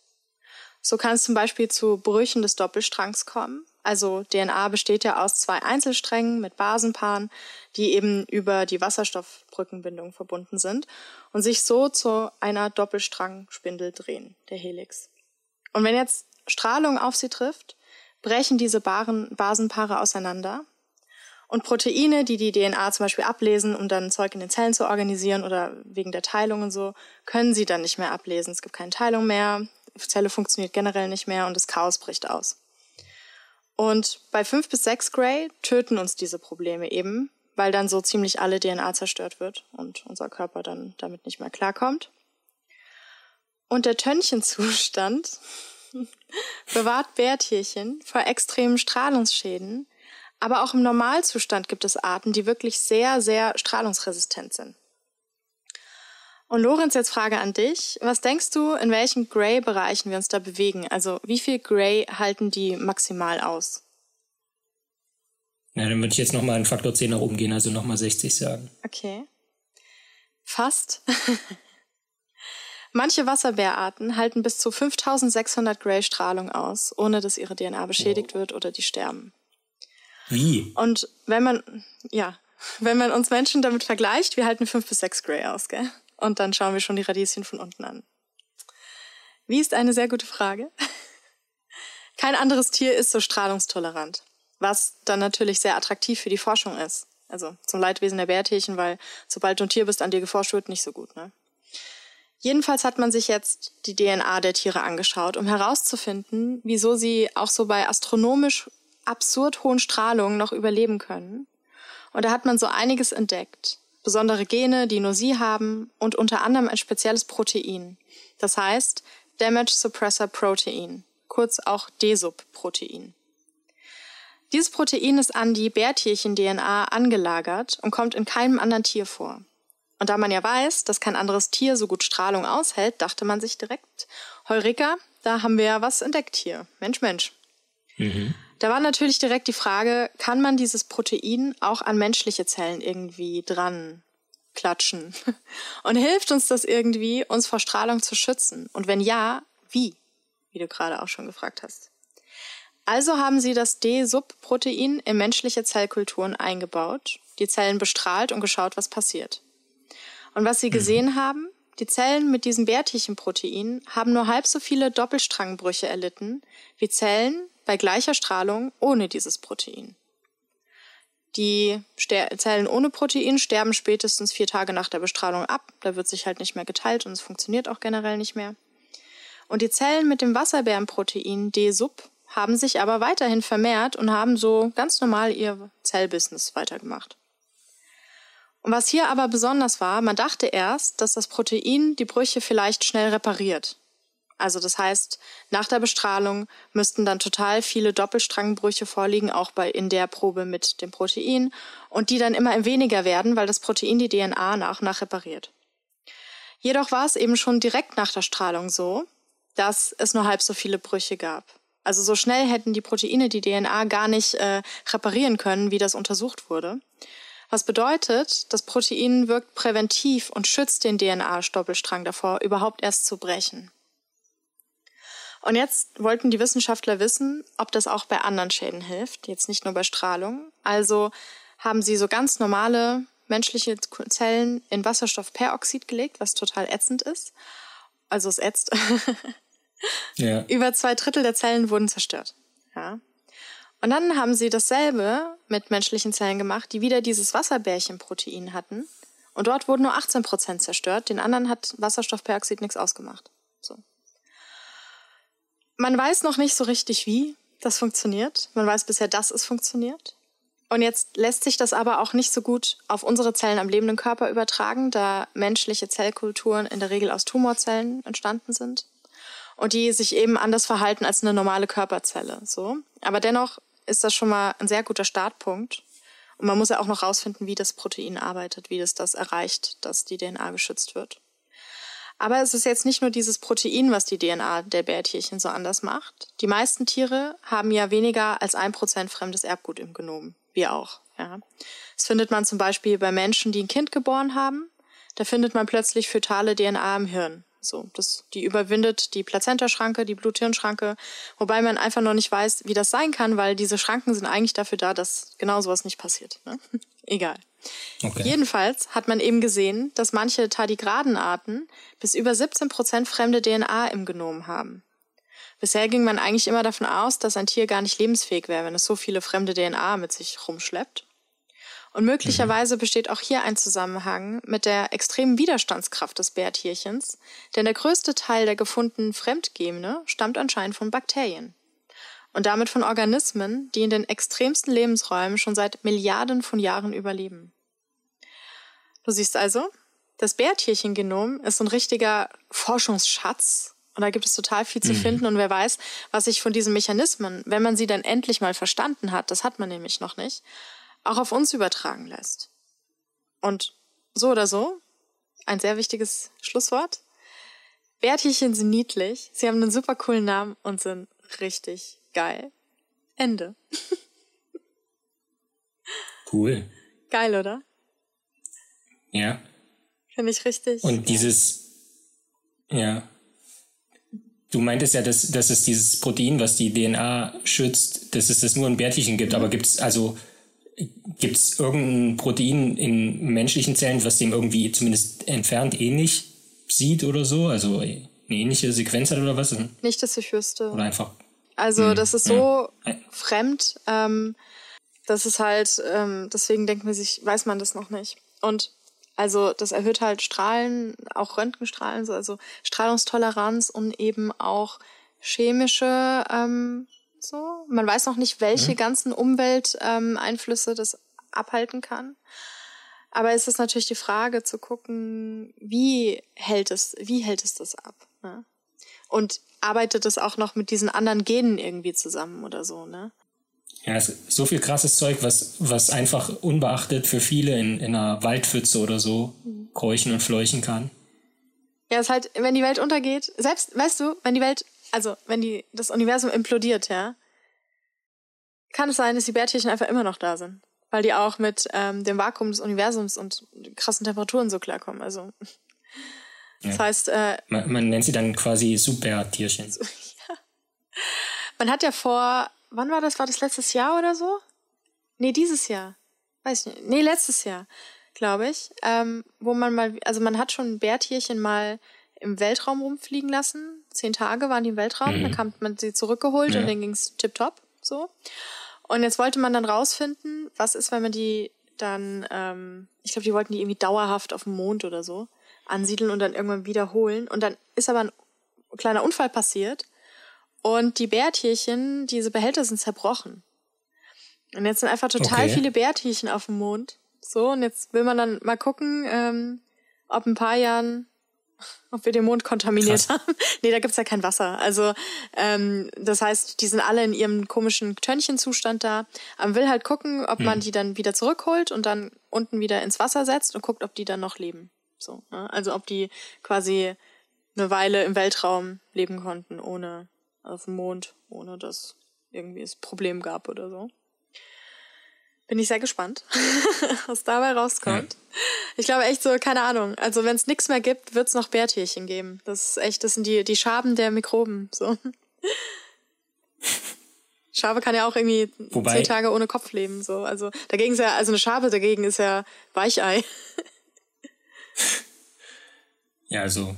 So kann es zum Beispiel zu Brüchen des Doppelstrangs kommen. Also DNA besteht ja aus zwei Einzelsträngen mit Basenpaaren, die eben über die Wasserstoffbrückenbindung verbunden sind und sich so zu einer Doppelstrangspindel drehen, der Helix. Und wenn jetzt Strahlung auf sie trifft, brechen diese Basenpaare auseinander und Proteine, die die DNA zum Beispiel ablesen, um dann Zeug in den Zellen zu organisieren oder wegen der Teilung und so, können sie dann nicht mehr ablesen. Es gibt keine Teilung mehr, Zelle funktioniert generell nicht mehr und das Chaos bricht aus. Und bei 5 bis 6 Gray töten uns diese Probleme eben, weil dann so ziemlich alle DNA zerstört wird und unser Körper dann damit nicht mehr klarkommt. Und der Tönchenzustand bewahrt Bärtierchen vor extremen Strahlungsschäden, aber auch im Normalzustand gibt es Arten, die wirklich sehr, sehr strahlungsresistent sind. Und Lorenz, jetzt Frage an dich. Was denkst du, in welchen Gray-Bereichen wir uns da bewegen? Also wie viel Gray halten die maximal aus? Ja, dann würde ich jetzt nochmal einen Faktor 10 nach oben gehen, also nochmal 60 sagen. Okay. Fast. Manche Wasserbärarten halten bis zu 5600 Gray-Strahlung aus, ohne dass ihre DNA beschädigt wow. wird oder die sterben. Wie? Und wenn man, ja, wenn man uns Menschen damit vergleicht, wir halten 5 bis 6 Gray aus, gell? Und dann schauen wir schon die Radieschen von unten an. Wie ist eine sehr gute Frage. Kein anderes Tier ist so strahlungstolerant, was dann natürlich sehr attraktiv für die Forschung ist. Also zum Leidwesen der Bärtierchen, weil sobald du ein Tier bist, an dir geforscht wird, nicht so gut, ne? Jedenfalls hat man sich jetzt die DNA der Tiere angeschaut, um herauszufinden, wieso sie auch so bei astronomisch absurd hohen Strahlungen noch überleben können. Und da hat man so einiges entdeckt. Besondere Gene, die nur sie haben und unter anderem ein spezielles Protein. Das heißt Damage Suppressor Protein, kurz auch DSUP-Protein. Dieses Protein ist an die Bärtierchen-DNA angelagert und kommt in keinem anderen Tier vor. Und da man ja weiß, dass kein anderes Tier so gut Strahlung aushält, dachte man sich direkt, Heureka, da haben wir ja was entdeckt hier. Mensch, Mensch. Mhm. Da war natürlich direkt die Frage, kann man dieses Protein auch an menschliche Zellen irgendwie dran klatschen? Und hilft uns das irgendwie, uns vor Strahlung zu schützen? Und wenn ja, wie? Wie du gerade auch schon gefragt hast. Also haben sie das D-Subprotein in menschliche Zellkulturen eingebaut, die Zellen bestrahlt und geschaut, was passiert. Und was sie mhm. gesehen haben, die Zellen mit diesem Bärtierchenprotein haben nur halb so viele Doppelstrangbrüche erlitten wie Zellen bei gleicher Strahlung ohne dieses Protein. Die Ster Zellen ohne Protein sterben spätestens vier Tage nach der Bestrahlung ab. Da wird sich halt nicht mehr geteilt und es funktioniert auch generell nicht mehr. Und die Zellen mit dem Wasserbärenprotein D-Sub haben sich aber weiterhin vermehrt und haben so ganz normal ihr Zellbusiness weitergemacht. Und was hier aber besonders war, man dachte erst, dass das Protein die Brüche vielleicht schnell repariert. Also das heißt, nach der Bestrahlung müssten dann total viele Doppelstrangbrüche vorliegen, auch bei in der Probe mit dem Protein, und die dann immer weniger werden, weil das Protein die DNA nach und nach repariert. Jedoch war es eben schon direkt nach der Strahlung so, dass es nur halb so viele Brüche gab. Also so schnell hätten die Proteine die DNA gar nicht äh, reparieren können, wie das untersucht wurde. Was bedeutet, das Protein wirkt präventiv und schützt den DNA-Stoppelstrang davor, überhaupt erst zu brechen. Und jetzt wollten die Wissenschaftler wissen, ob das auch bei anderen Schäden hilft, jetzt nicht nur bei Strahlung. Also haben sie so ganz normale menschliche Zellen in Wasserstoffperoxid gelegt, was total ätzend ist. Also es ätzt. ja. Über zwei Drittel der Zellen wurden zerstört. Ja. Und dann haben sie dasselbe mit menschlichen Zellen gemacht, die wieder dieses Wasserbärchenprotein hatten. Und dort wurden nur 18 Prozent zerstört. Den anderen hat Wasserstoffperoxid nichts ausgemacht. So. Man weiß noch nicht so richtig, wie das funktioniert. Man weiß bisher, dass es funktioniert. Und jetzt lässt sich das aber auch nicht so gut auf unsere Zellen am lebenden Körper übertragen, da menschliche Zellkulturen in der Regel aus Tumorzellen entstanden sind und die sich eben anders verhalten als eine normale Körperzelle. So, aber dennoch ist das schon mal ein sehr guter Startpunkt. Und man muss ja auch noch rausfinden, wie das Protein arbeitet, wie das das erreicht, dass die DNA geschützt wird. Aber es ist jetzt nicht nur dieses Protein, was die DNA der Bärtierchen so anders macht. Die meisten Tiere haben ja weniger als ein Prozent fremdes Erbgut im Genom. Wir auch. Ja. Das findet man zum Beispiel bei Menschen, die ein Kind geboren haben. Da findet man plötzlich fötale DNA im Hirn. So, das, die überwindet die Plazentaschranke, die Blut-Hirn-Schranke, wobei man einfach noch nicht weiß, wie das sein kann, weil diese Schranken sind eigentlich dafür da, dass genau sowas nicht passiert. Ne? Egal. Okay. Jedenfalls hat man eben gesehen, dass manche Tardigradenarten bis über 17 Prozent fremde DNA im Genom haben. Bisher ging man eigentlich immer davon aus, dass ein Tier gar nicht lebensfähig wäre, wenn es so viele fremde DNA mit sich rumschleppt. Und möglicherweise besteht auch hier ein Zusammenhang mit der extremen Widerstandskraft des Bärtierchens, denn der größte Teil der gefundenen Fremdgene stammt anscheinend von Bakterien. Und damit von Organismen, die in den extremsten Lebensräumen schon seit Milliarden von Jahren überleben. Du siehst also, das Bärtierchengenom ist ein richtiger Forschungsschatz und da gibt es total viel zu mhm. finden und wer weiß, was sich von diesen Mechanismen, wenn man sie dann endlich mal verstanden hat, das hat man nämlich noch nicht, auch auf uns übertragen lässt. Und so oder so, ein sehr wichtiges Schlusswort. Bärtierchen sind niedlich, sie haben einen super coolen Namen und sind richtig geil. Ende. Cool. Geil, oder? Ja. Finde ich richtig. Und dieses, ja. Du meintest ja, dass, dass es dieses Protein, was die DNA schützt, dass es das nur in Bärtierchen gibt, aber gibt es also Gibt es irgendein Protein in menschlichen Zellen, was dem irgendwie zumindest entfernt ähnlich sieht oder so? Also eine ähnliche Sequenz hat oder was? Nicht, dass ich wüsste. Oder einfach. Also hm, das ist so ja. fremd, ähm, dass es halt, ähm, deswegen denkt man sich, weiß man das noch nicht. Und also das erhöht halt Strahlen, auch Röntgenstrahlen, so, also Strahlungstoleranz und eben auch chemische ähm, so. Man weiß noch nicht, welche mhm. ganzen Umwelteinflüsse ähm, das abhalten kann. Aber es ist natürlich die Frage zu gucken, wie hält es, wie hält es das ab? Ne? Und arbeitet es auch noch mit diesen anderen Genen irgendwie zusammen oder so, ne? Ja, es ist so viel krasses Zeug, was, was einfach unbeachtet für viele in, in einer Waldpfütze oder so mhm. keuchen und fleuchen kann. Ja, es ist halt, wenn die Welt untergeht, selbst, weißt du, wenn die Welt also wenn die, das Universum implodiert, ja, kann es sein, dass die Bärtierchen einfach immer noch da sind. Weil die auch mit ähm, dem Vakuum des Universums und krassen Temperaturen so klarkommen. Also das ja. heißt. Äh, man, man, nennt sie dann quasi Supertierchen. So, ja. Man hat ja vor, wann war das? War das letztes Jahr oder so? Nee, dieses Jahr. Weiß ich nicht. Nee, letztes Jahr, glaube ich. Ähm, wo man mal, also man hat schon Bärtierchen mal im Weltraum rumfliegen lassen. Zehn Tage waren die im Weltraum, mhm. dann kam man sie zurückgeholt ja. und dann ging's tipptopp, so. Und jetzt wollte man dann rausfinden, was ist, wenn man die dann, ähm, ich glaube, die wollten die irgendwie dauerhaft auf dem Mond oder so ansiedeln und dann irgendwann wiederholen. Und dann ist aber ein kleiner Unfall passiert und die Bärtierchen, diese Behälter sind zerbrochen. Und jetzt sind einfach total okay. viele Bärtierchen auf dem Mond. So, und jetzt will man dann mal gucken, ähm, ob ein paar Jahren, ob wir den Mond kontaminiert Krass. haben. nee, da gibt's ja kein Wasser. Also, ähm, das heißt, die sind alle in ihrem komischen Tönchenzustand da. Man will halt gucken, ob hm. man die dann wieder zurückholt und dann unten wieder ins Wasser setzt und guckt, ob die dann noch leben. So, ne? Also ob die quasi eine Weile im Weltraum leben konnten, ohne auf dem Mond, ohne dass irgendwie es Problem gab oder so. Bin ich sehr gespannt, was dabei rauskommt. Ja. Ich glaube echt so, keine Ahnung. Also wenn es nichts mehr gibt, wird es noch Bärtierchen geben. Das ist echt, das sind die, die Schaben der Mikroben. So. Schabe kann ja auch irgendwie Wobei, zehn Tage ohne Kopf leben. So. Also dagegen ist ja, also eine Schabe dagegen ist ja Weichei. ja, also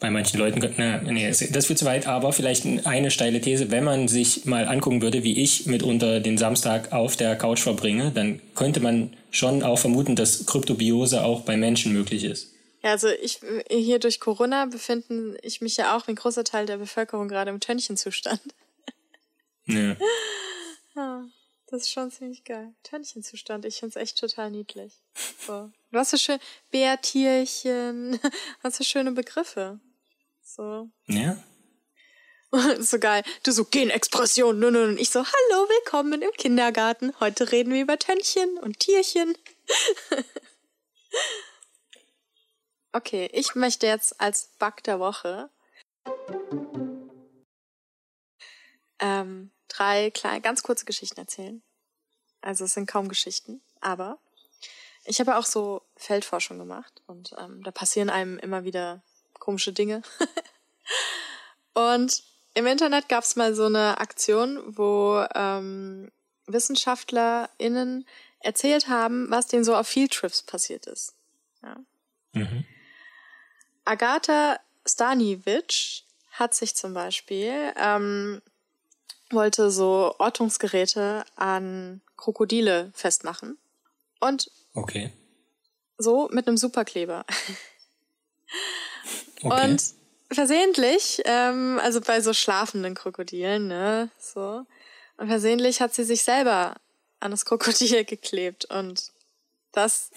bei manchen Leuten, na, nee, das wird zu weit, aber vielleicht eine steile These, wenn man sich mal angucken würde, wie ich mitunter den Samstag auf der Couch verbringe, dann könnte man schon auch vermuten, dass Kryptobiose auch bei Menschen möglich ist. Ja, also ich hier durch Corona befinde ich mich ja auch wie ein großer Teil der Bevölkerung gerade im Tönchenzustand. Ja. Das ist schon ziemlich geil. Tönchenzustand. Ich finde es echt total niedlich. So. Du hast so schön Bärtierchen. Was für schöne Begriffe. So. Ja. so geil. Du so Genexpression. Nun, nun. Und ich so, hallo, willkommen im Kindergarten. Heute reden wir über Tönnchen und Tierchen. okay, ich möchte jetzt als Bug der Woche ähm, drei kleine, ganz kurze Geschichten erzählen. Also es sind kaum Geschichten, aber ich habe auch so Feldforschung gemacht und ähm, da passieren einem immer wieder komische Dinge. und im Internet gab es mal so eine Aktion, wo ähm, WissenschaftlerInnen erzählt haben, was denen so auf Fieldtrips passiert ist. Ja. Mhm. Agatha Staniewicz hat sich zum Beispiel ähm, wollte so Ortungsgeräte an Krokodile festmachen. Und okay. so mit einem Superkleber. okay. Und versehentlich, ähm, also bei so schlafenden Krokodilen, ne, so. Und versehentlich hat sie sich selber an das Krokodil geklebt und das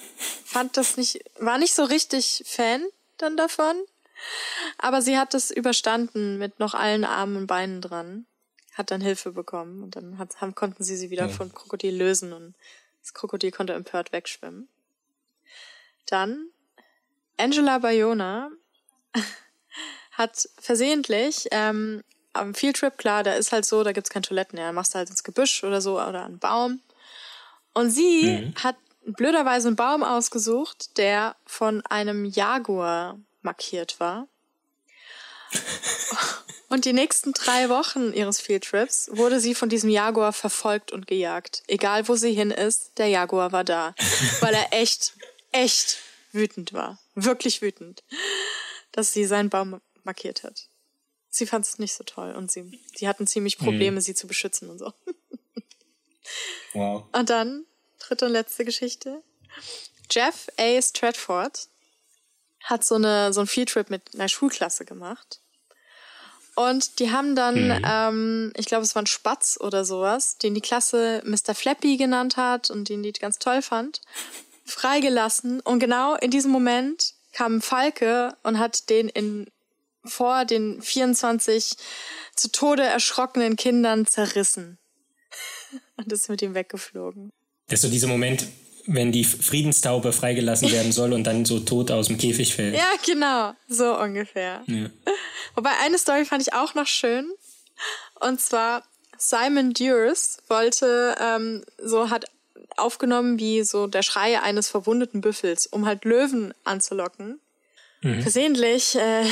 fand das nicht, war nicht so richtig Fan dann davon. Aber sie hat es überstanden mit noch allen Armen und Beinen dran hat dann Hilfe bekommen und dann hat, haben, konnten sie sie wieder ja. vom Krokodil lösen und das Krokodil konnte empört wegschwimmen. Dann Angela Bayona hat versehentlich ähm, am Fieldtrip, klar, da ist halt so, da gibt's keine Toiletten, ja, machst du halt ins Gebüsch oder so oder einen Baum. Und sie mhm. hat blöderweise einen Baum ausgesucht, der von einem Jaguar markiert war. Und die nächsten drei Wochen ihres Fieldtrips wurde sie von diesem Jaguar verfolgt und gejagt. Egal wo sie hin ist, der Jaguar war da. Weil er echt, echt wütend war. Wirklich wütend. Dass sie seinen Baum markiert hat. Sie fand es nicht so toll und sie, sie hatten ziemlich Probleme, mhm. sie zu beschützen und so. Wow. Und dann, dritte und letzte Geschichte. Jeff A. Stratford hat so, eine, so einen Fieldtrip mit einer Schulklasse gemacht. Und die haben dann, mhm. ähm, ich glaube, es war ein Spatz oder sowas, den die Klasse Mr. Flappy genannt hat und den die ganz toll fand, freigelassen. Und genau in diesem Moment kam Falke und hat den in vor den 24 zu Tode erschrockenen Kindern zerrissen. Und ist mit ihm weggeflogen. Das ist so dieser Moment, wenn die Friedenstaube freigelassen werden soll und dann so tot aus dem Käfig fällt. Ja, genau. So ungefähr. Ja. Wobei eine Story fand ich auch noch schön. Und zwar Simon Dures wollte, ähm, so hat aufgenommen wie so der Schrei eines verwundeten Büffels, um halt Löwen anzulocken. Mhm. Versehentlich äh,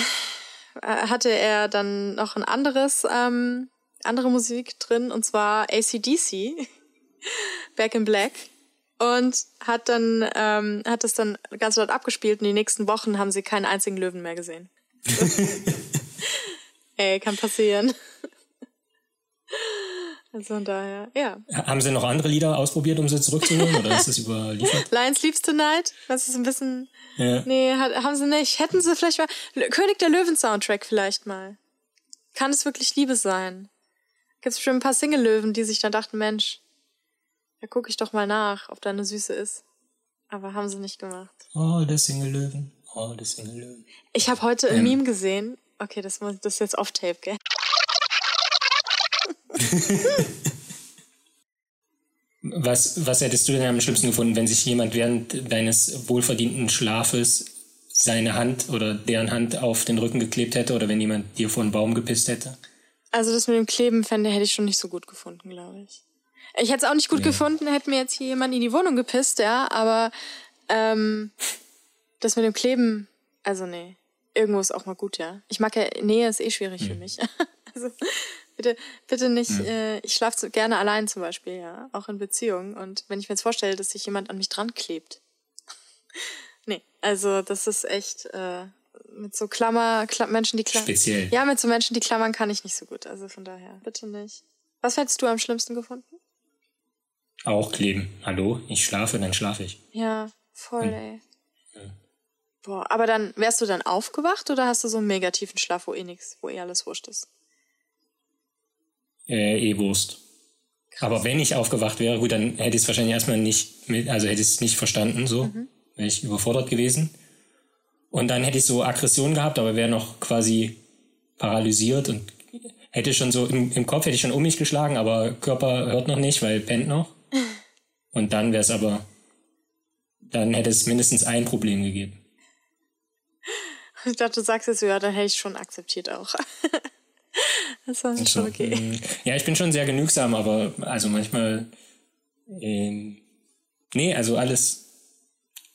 hatte er dann noch ein anderes ähm, andere Musik drin und zwar ACDC, Back in Black. Und hat dann, ähm, hat das dann ganz laut abgespielt und die nächsten Wochen haben sie keinen einzigen Löwen mehr gesehen. Ey, kann passieren. Also von daher, ja. Haben Sie noch andere Lieder ausprobiert, um sie zurückzuholen oder ist das überliefert? Lion Sleeps Tonight, was ist ein bisschen. Ja. Nee, hat, haben sie nicht. Hätten sie vielleicht mal. L- König der Löwen Soundtrack vielleicht mal. Kann es wirklich Liebe sein? Gibt's bestimmt ein paar Single-Löwen, die sich dann dachten, Mensch, da gucke ich doch mal nach, ob da eine Süße ist. Aber haben sie nicht gemacht. Oh, der Single-Löwen. Oh, der Single-Löwen. Ich habe heute ein Ähm. Meme gesehen. Okay, das, muss, das ist jetzt off-tape, gell? Was, was hättest du denn am schlimmsten gefunden, wenn sich jemand während deines wohlverdienten Schlafes seine Hand oder deren Hand auf den Rücken geklebt hätte oder wenn jemand dir vor einen Baum gepisst hätte? Also das mit dem Kleben fände hätte ich schon nicht so gut gefunden, glaube ich. Ich hätte es auch nicht gut gefunden, hätte mir jetzt hier jemand in die Wohnung gepisst, ja, aber ähm, das mit dem Kleben, also nee, irgendwo ist auch mal gut, ja. Ich mag ja, Nähe ist eh schwierig für mich. also bitte, bitte nicht, äh, ich schlafe gerne allein zum Beispiel, ja, auch in Beziehungen. Und wenn ich mir jetzt vorstelle, dass sich jemand an mich dran klebt. nee, also das ist echt äh, mit so Klammer, Kla Menschen, die klammern. Speziell. Ja, mit so Menschen, die klammern, kann ich nicht so gut. Also von daher, bitte nicht. Was hättest du am schlimmsten gefunden? Auch kleben. Hallo, ich schlafe, dann schlafe ich. Ja, voll, ey. Boah, aber dann wärst du dann aufgewacht oder hast du so einen mega tiefen Schlaf, wo eh nix, wo eh alles wurscht ist? Äh, eh Wurst. Aber wenn ich aufgewacht wäre, gut, dann hätte ich es wahrscheinlich erstmal nicht mit, also hätte ich es nicht verstanden, so. Wäre ich überfordert gewesen. Und dann hätte ich so Aggression gehabt, aber wäre noch quasi paralysiert und hätte schon so, im, im Kopf hätte ich schon um mich geschlagen, aber Körper hört noch nicht, weil pennt noch. Und dann wäre es aber, dann hätte es mindestens ein Problem gegeben. Ich dachte, du sagst jetzt ja, dann hätte ich schon akzeptiert auch. das war schon okay. mm, Ja, ich bin schon sehr genügsam, aber also manchmal, ähm, nee, also alles,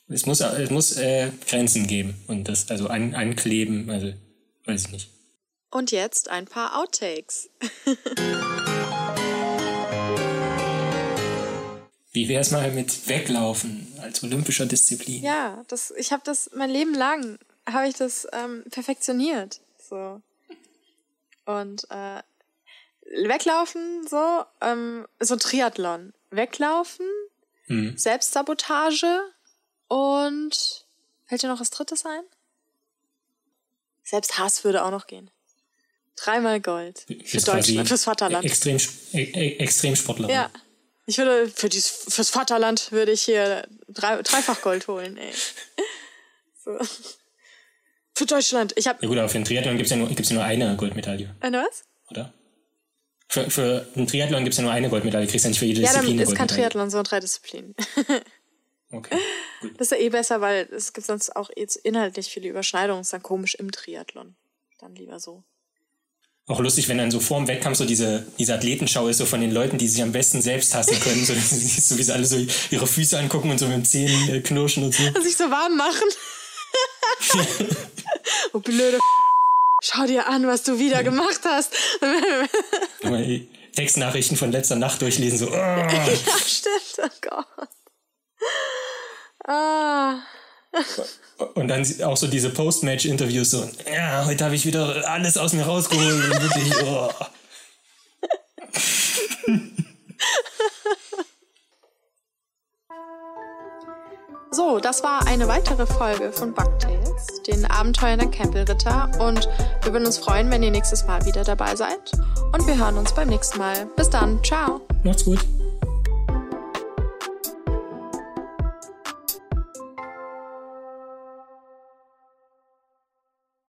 es muss, es muss äh, Grenzen geben und das, also an, ankleben, also weiß ich nicht. Und jetzt ein paar Outtakes. Wie wäre es mal mit Weglaufen als olympischer Disziplin? Ja, das, ich habe das mein Leben lang habe ich das ähm, perfektioniert. So. Und äh, weglaufen, so, ähm, so Triathlon. Weglaufen, Hm. Selbstsabotage und fällt dir noch was drittes ein? Selbsthass würde auch noch gehen. Dreimal Gold. Für Deutschland, fürs Vaterland. Extrem, e e Extremsportlerin. Ja. Ich würde für dies, fürs Vaterland würde ich hier drei, dreifach Gold holen, ey. So. Für Deutschland. Ich habe Ja gut, aber für einen Triathlon gibt es ja, nur- gibt's ja nur eine Goldmedaille, eine was? oder? Für, für einen Triathlon gibt es ja nur eine Goldmedaille, kriegst ja nicht für jede Ja, dann Disziplin eine ist kein. Triathlon, sondern drei Disziplinen. Okay, gut. Das ist ja eh besser, weil es gibt sonst auch jetzt inhaltlich viele Überschneidungen. Ist dann komisch im Triathlon. Dann lieber so. Auch lustig, wenn dann so vor dem Wettkampf so diese, diese Athletenschau ist, so von den Leuten, die sich am besten selbst hassen können. So, so wie sie alle so ihre Füße angucken und so mit den Zähnen äh, knirschen und so. Und sich so warm machen. oh, blöde Schau dir an, was du wieder gemacht hast. Mal die Textnachrichten von letzter Nacht durchlesen, so. Oh. ja, stimmt. Oh Gott. Ah. Und dann auch so diese Post-Match-Interviews, so, ja, heute habe ich wieder alles aus mir rausgeholt. Und wirklich, oh. So, das war eine weitere Folge von Bugtails, den Abenteuern der Campbell-Ritter. Und wir würden uns freuen, wenn ihr nächstes Mal wieder dabei seid. Und wir hören uns beim nächsten Mal. Bis dann. Ciao. Macht's gut.